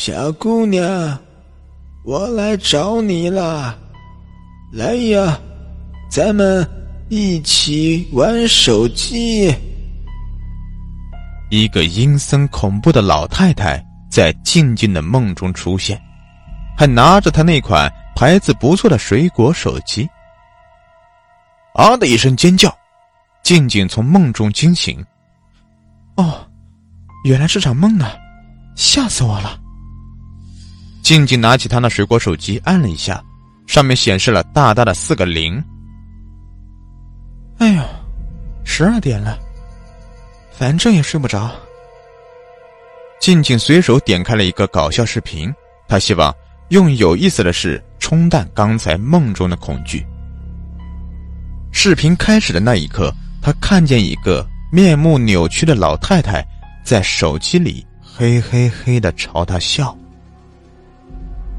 小姑娘，我来找你了，来呀，咱们一起玩手机。一个阴森恐怖的老太太在静静的梦中出现，还拿着她那款牌子不错的水果手机。啊的一声尖叫，静静从梦中惊醒。哦，原来是场梦啊，吓死我了。静静拿起他那水果手机，按了一下，上面显示了大大的四个零。哎呦，十二点了，反正也睡不着。静静随手点开了一个搞笑视频，她希望用有意思的事冲淡刚才梦中的恐惧。视频开始的那一刻，他看见一个面目扭曲的老太太在手机里嘿嘿嘿的朝他笑。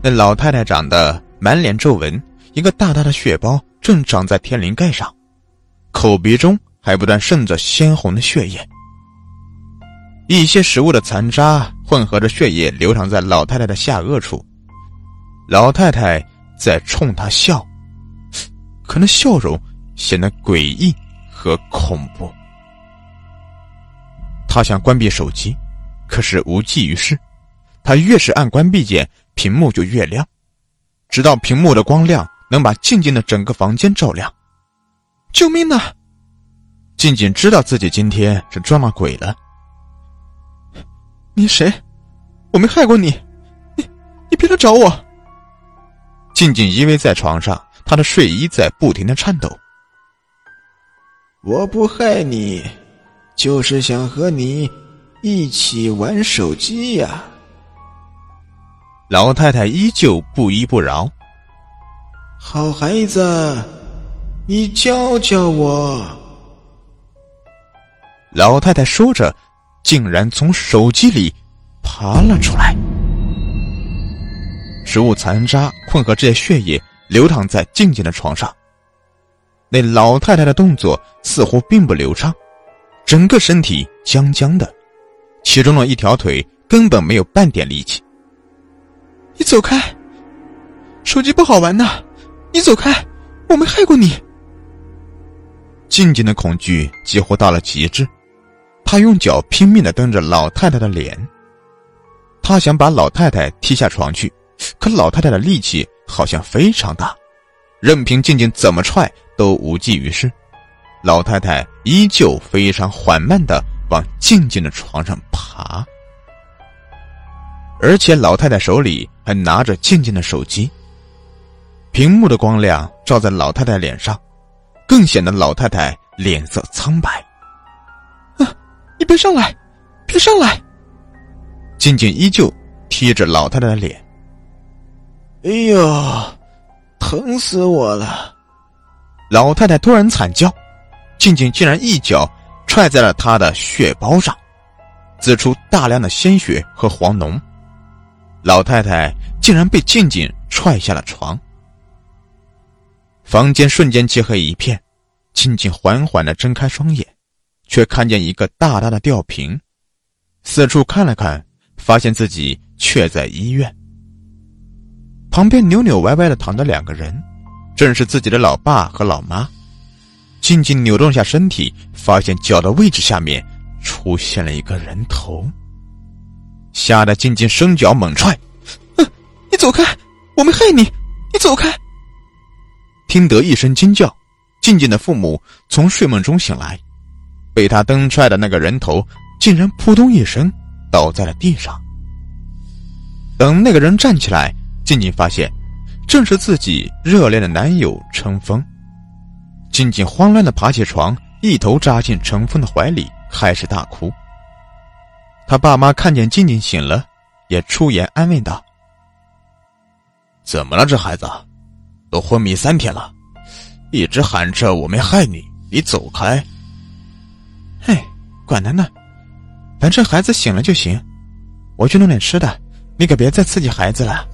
那老太太长得满脸皱纹，一个大大的血包正长在天灵盖上，口鼻中还不断渗着鲜红的血液。一些食物的残渣混合着血液流淌在老太太的下颚处，老太太在冲他笑，可那笑容显得诡异和恐怖。他想关闭手机，可是无济于事。他越是按关闭键。屏幕就越亮，直到屏幕的光亮能把静静的整个房间照亮。救命啊！静静知道自己今天是撞了鬼了。你谁？我没害过你，你你别来找我。静静依偎在床上，她的睡衣在不停的颤抖。我不害你，就是想和你一起玩手机呀。老太太依旧不依不饶。好孩子，你教教我。老太太说着，竟然从手机里爬了出来。食物残渣混合这些血液流淌在静静的床上。那老太太的动作似乎并不流畅，整个身体僵僵的，其中的一条腿根本没有半点力气。你走开，手机不好玩呐！你走开，我没害过你。静静的恐惧几乎到了极致，他用脚拼命的蹬着老太太的脸。他想把老太太踢下床去，可老太太的力气好像非常大，任凭静静怎么踹都无济于事。老太太依旧非常缓慢的往静静的床上爬。而且老太太手里还拿着静静的手机，屏幕的光亮照在老太太脸上，更显得老太太脸色苍白。啊！你别上来，别上来！静静依旧贴着老太太的脸。哎呦，疼死我了！老太太突然惨叫，静静竟然一脚踹在了她的血包上，滋出大量的鲜血和黄脓。老太太竟然被静静踹下了床，房间瞬间漆黑一片。静静缓缓的睁开双眼，却看见一个大大的吊瓶，四处看了看，发现自己却在医院。旁边扭扭歪歪的躺着两个人，正是自己的老爸和老妈。静静扭动下身体，发现脚的位置下面出现了一个人头。吓得静静伸脚猛踹，哼！你走开，我没害你，你走开！听得一声惊叫，静静的父母从睡梦中醒来，被他蹬踹的那个人头竟然扑通一声倒在了地上。等那个人站起来，静静发现正是自己热恋的男友陈峰。静静慌乱的爬起床，一头扎进陈峰的怀里，开始大哭。他爸妈看见静静醒了，也出言安慰道：“怎么了，这孩子，都昏迷三天了，一直喊着我没害你，你走开。”“嘿，管他呢，反正孩子醒了就行。我去弄点吃的，你可别再刺激孩子了。”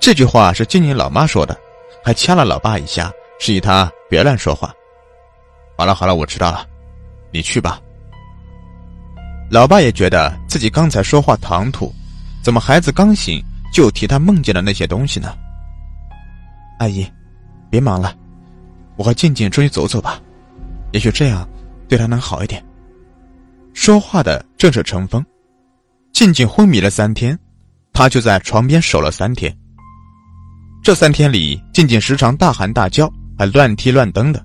这句话是静静老妈说的，还掐了老爸一下，示意他别乱说话。好了好了，我知道了，你去吧。老爸也觉得自己刚才说话唐突，怎么孩子刚醒就提他梦见的那些东西呢？阿姨，别忙了，我和静静出去走走吧，也许这样对他能好一点。说话的正是程峰。静静昏迷了三天，他就在床边守了三天。这三天里，静静时常大喊大叫，还乱踢乱蹬的。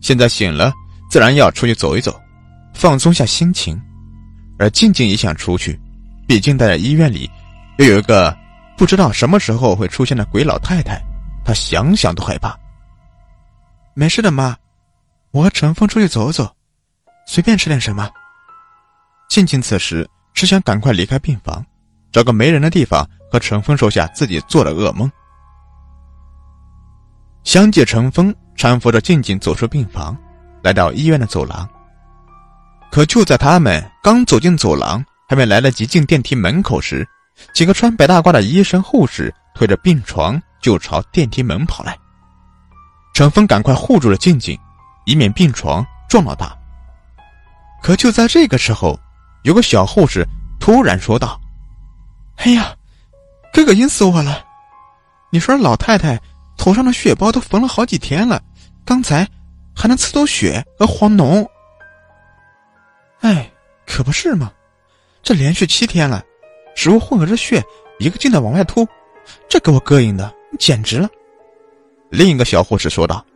现在醒了，自然要出去走一走，放松下心情。而静静也想出去，毕竟待在医院里，又有一个不知道什么时候会出现的鬼老太太，她想想都害怕。没事的，妈，我和陈峰出去走走，随便吃点什么。静静此时只想赶快离开病房，找个没人的地方和陈峰说下自己做了噩梦。相继，陈峰搀扶着静静走出病房，来到医院的走廊。可就在他们刚走进走廊，还没来得及进电梯门口时，几个穿白大褂的医生护士推着病床就朝电梯门跑来。陈峰赶快护住了静静，以免病床撞到他。可就在这个时候，有个小护士突然说道：“哎呀，哥哥晕死我了！你说老太太头上的血包都缝了好几天了，刚才还能刺透血和黄脓。哎，可不是嘛！这连续七天了，食物混合着血一个劲的往外吐，这给我膈应的简直了。”另一个小护士说道：“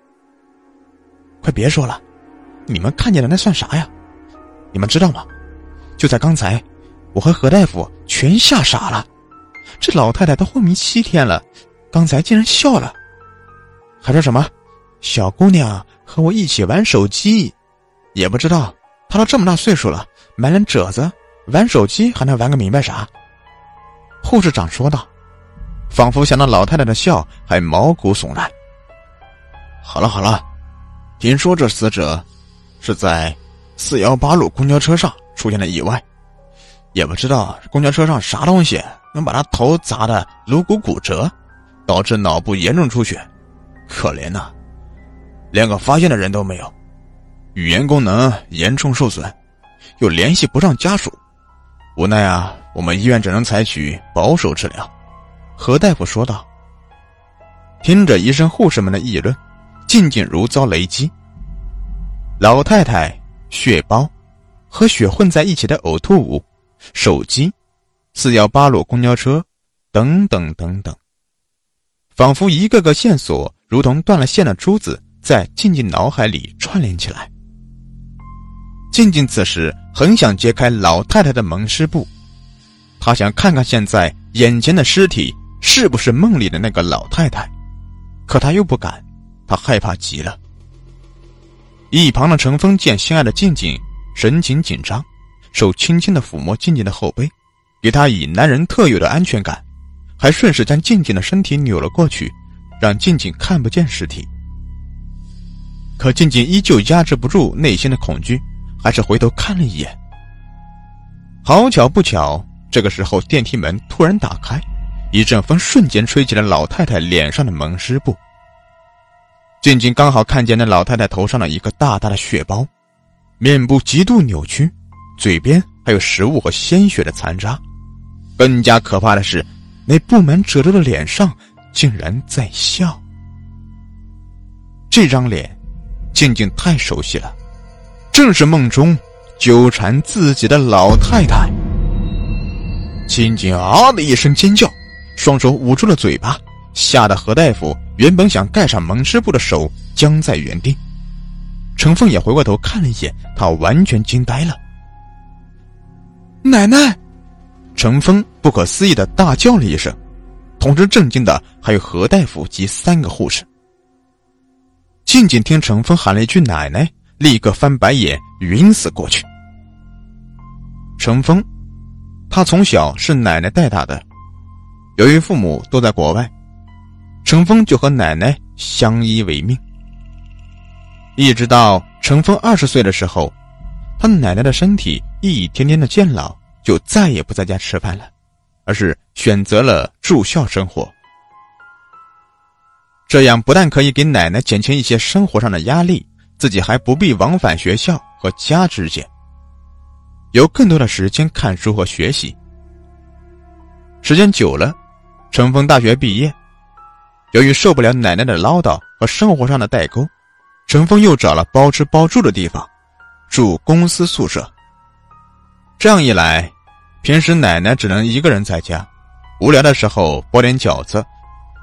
快别说了，你们看见的那算啥呀？你们知道吗？”就在刚才，我和何大夫全吓傻了。这老太太都昏迷七天了，刚才竟然笑了，还说什么“小姑娘和我一起玩手机”，也不知道他都这么大岁数了，满脸褶子，玩手机还能玩个明白啥？护士长说道，仿佛想到老太太的笑还毛骨悚然。好了好了，听说这死者是在四幺八路公交车上。出现了意外，也不知道公交车上啥东西能把他头砸的颅骨骨折，导致脑部严重出血，可怜呐，连个发现的人都没有，语言功能严重受损，又联系不上家属，无奈啊，我们医院只能采取保守治疗。”何大夫说道。听着医生护士们的议论，静静如遭雷击。老太太血包。和血混在一起的呕吐物、手机、四幺八路公交车，等等等等，仿佛一个个线索如同断了线的珠子，在静静脑海里串联起来。静静此时很想揭开老太太的蒙尸布，她想看看现在眼前的尸体是不是梦里的那个老太太，可她又不敢，她害怕极了。一旁的陈峰见心爱的静静。神情紧张，手轻轻的抚摸静静的后背，给她以男人特有的安全感，还顺势将静静的身体扭了过去，让静静看不见尸体。可静静依旧压制不住内心的恐惧，还是回头看了一眼。好巧不巧，这个时候电梯门突然打开，一阵风瞬间吹起了老太太脸上的蒙尸布。静静刚好看见那老太太头上的一个大大的血包。面部极度扭曲，嘴边还有食物和鲜血的残渣。更加可怕的是，那布满褶皱的脸上竟然在笑。这张脸，静静太熟悉了，正是梦中纠缠自己的老太太。静静啊的一声尖叫，双手捂住了嘴巴，吓得何大夫原本想盖上蒙尸布的手僵在原地。程凤也回过头看了一眼，他完全惊呆了。奶奶！程峰不可思议的大叫了一声，同时震惊的还有何大夫及三个护士。静静听程峰喊了一句“奶奶”，立刻翻白眼，晕死过去。程峰，他从小是奶奶带大的，由于父母都在国外，程峰就和奶奶相依为命。一直到程峰二十岁的时候，他奶奶的身体一天天的渐老，就再也不在家吃饭了，而是选择了住校生活。这样不但可以给奶奶减轻一些生活上的压力，自己还不必往返学校和家之间，有更多的时间看书和学习。时间久了，陈峰大学毕业，由于受不了奶奶的唠叨和生活上的代沟，陈峰又找了包吃包住的地方，住公司宿舍。这样一来，平时奶奶只能一个人在家，无聊的时候包点饺子，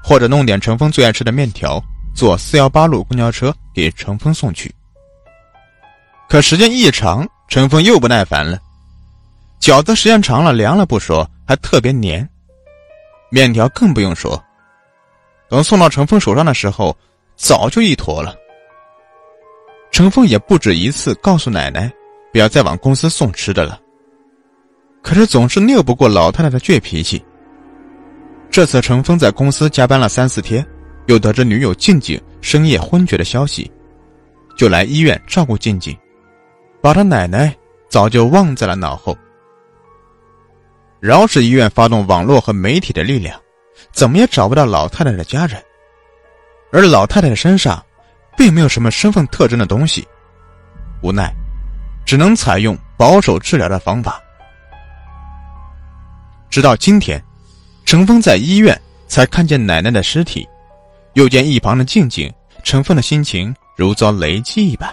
或者弄点陈峰最爱吃的面条，坐四幺八路公交车给陈峰送去。可时间一长，陈峰又不耐烦了。饺子时间长了凉了不说，还特别黏。面条更不用说，等送到陈峰手上的时候，早就一坨了。陈峰也不止一次告诉奶奶，不要再往公司送吃的了。可是总是拗不过老太太的倔脾气。这次陈峰在公司加班了三四天，又得知女友静静深夜昏厥的消息，就来医院照顾静静，把他奶奶早就忘在了脑后。饶氏医院发动网络和媒体的力量，怎么也找不到老太太的家人。而老太太的身上，并没有什么身份特征的东西，无奈，只能采用保守治疗的方法。直到今天，陈峰在医院才看见奶奶的尸体，又见一旁的静静，陈峰的心情如遭雷击一般，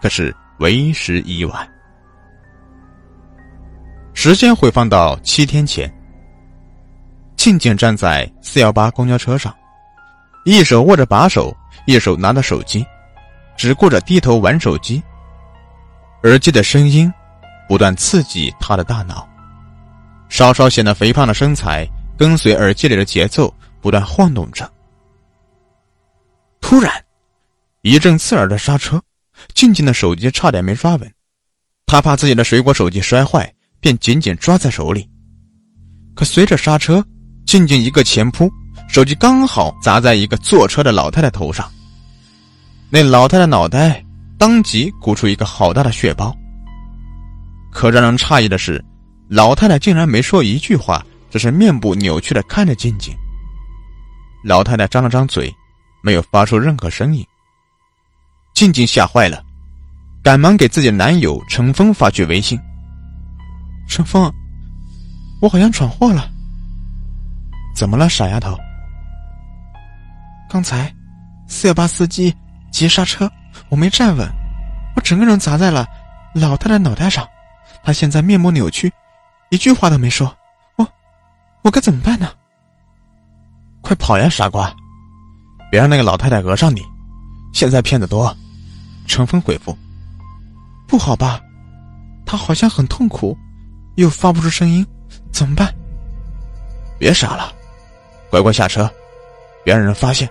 可是为时已晚。时间回放到七天前，静静站在四幺八公交车上，一手握着把手，一手拿着手机，只顾着低头玩手机。耳机的声音不断刺激他的大脑，稍稍显得肥胖的身材跟随耳机里的节奏不断晃动着。突然，一阵刺耳的刹车，静静的手机差点没抓稳，他怕自己的水果手机摔坏。便紧紧抓在手里，可随着刹车，静静一个前扑，手机刚好砸在一个坐车的老太太头上。那老太太脑袋当即鼓出一个好大的血包。可让人诧异的是，老太太竟然没说一句话，只是面部扭曲的看着静静。老太太张了张嘴，没有发出任何声音。静静吓坏了，赶忙给自己男友陈峰发去微信。陈峰，我好像闯祸了。怎么了，傻丫头？刚才四幺八司机急刹车，我没站稳，我整个人砸在了老太太脑袋上。她现在面目扭曲，一句话都没说。我，我该怎么办呢？快跑呀，傻瓜！别让那个老太太讹上你。现在骗子多。陈峰回复：“不好吧？他好像很痛苦。”又发不出声音，怎么办？别傻了，乖乖下车，别让人发现。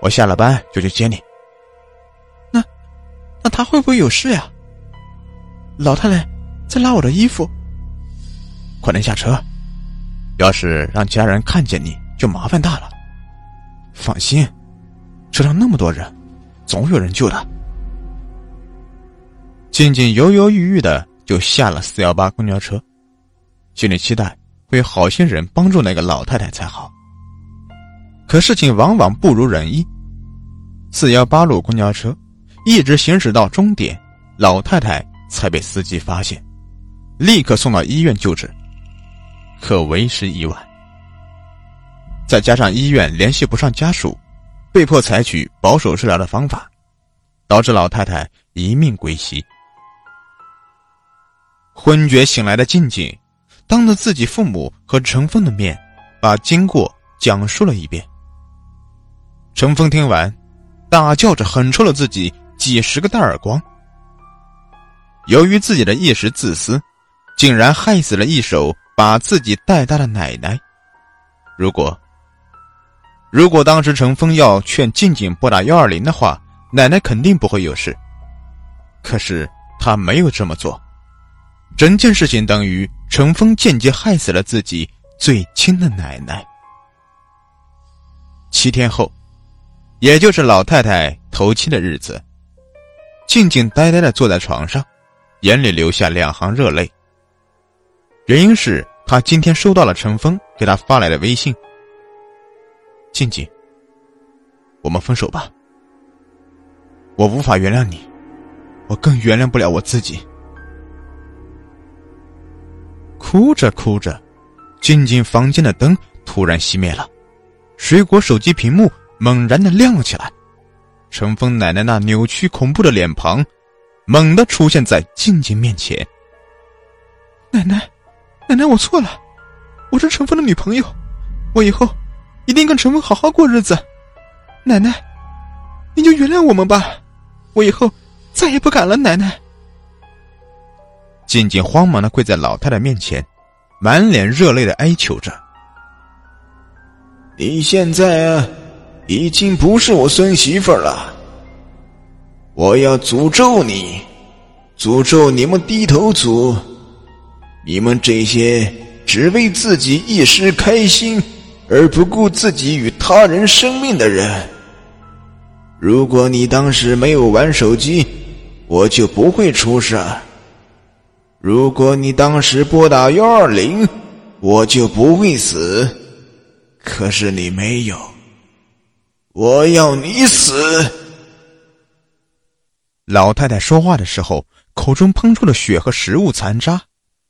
我下了班就去接你。那，那他会不会有事呀？老太太在拉我的衣服。快点下车，要是让其他人看见你就麻烦大了。放心，车上那么多人，总有人救的。静静犹犹豫豫的。就下了四幺八公交车，心里期待会有好心人帮助那个老太太才好。可事情往往不如人意，四幺八路公交车一直行驶到终点，老太太才被司机发现，立刻送到医院救治，可为时已晚。再加上医院联系不上家属，被迫采取保守治疗的方法，导致老太太一命归西。昏厥醒来的静静，当着自己父母和陈峰的面，把经过讲述了一遍。陈峰听完，大叫着狠抽了自己几十个大耳光。由于自己的一时自私，竟然害死了一手把自己带大的奶奶。如果，如果当时陈峰要劝静静拨打幺二零的话，奶奶肯定不会有事。可是他没有这么做。整件事情等于陈峰间接害死了自己最亲的奶奶。七天后，也就是老太太头七的日子，静静呆呆的坐在床上，眼里流下两行热泪。原因是她今天收到了陈峰给她发来的微信：“静静，我们分手吧。我无法原谅你，我更原谅不了我自己。”哭着哭着，静静房间的灯突然熄灭了，水果手机屏幕猛然的亮了起来，陈峰奶奶那扭曲恐怖的脸庞，猛地出现在静静面前。奶奶，奶奶，我错了，我是陈峰的女朋友，我以后一定跟陈峰好好过日子。奶奶，你就原谅我们吧，我以后再也不敢了。奶奶，静静慌忙的跪在老太太面前。满脸热泪的哀求着：“你现在啊，已经不是我孙媳妇了。我要诅咒你，诅咒你们低头族，你们这些只为自己一时开心而不顾自己与他人生命的人。如果你当时没有玩手机，我就不会出事。”如果你当时拨打幺二零，我就不会死。可是你没有，我要你死！老太太说话的时候，口中喷出的血和食物残渣，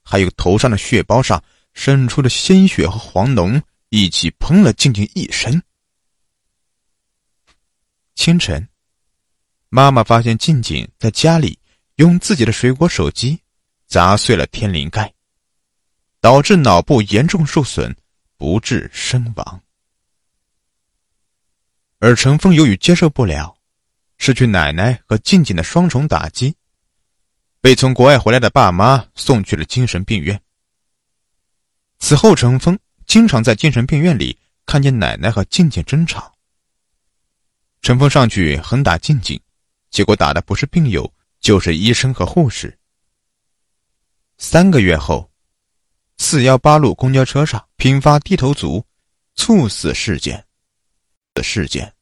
还有头上的血包上渗出的鲜血和黄脓，一起喷了静静一身。清晨，妈妈发现静静在家里用自己的水果手机。砸碎了天灵盖，导致脑部严重受损，不治身亡。而陈峰由于接受不了失去奶奶和静静的双重打击，被从国外回来的爸妈送去了精神病院。此后，陈峰经常在精神病院里看见奶奶和静静争吵。陈峰上去狠打静静，结果打的不是病友，就是医生和护士。三个月后，四幺八路公交车上频发低头族猝死事件的事件。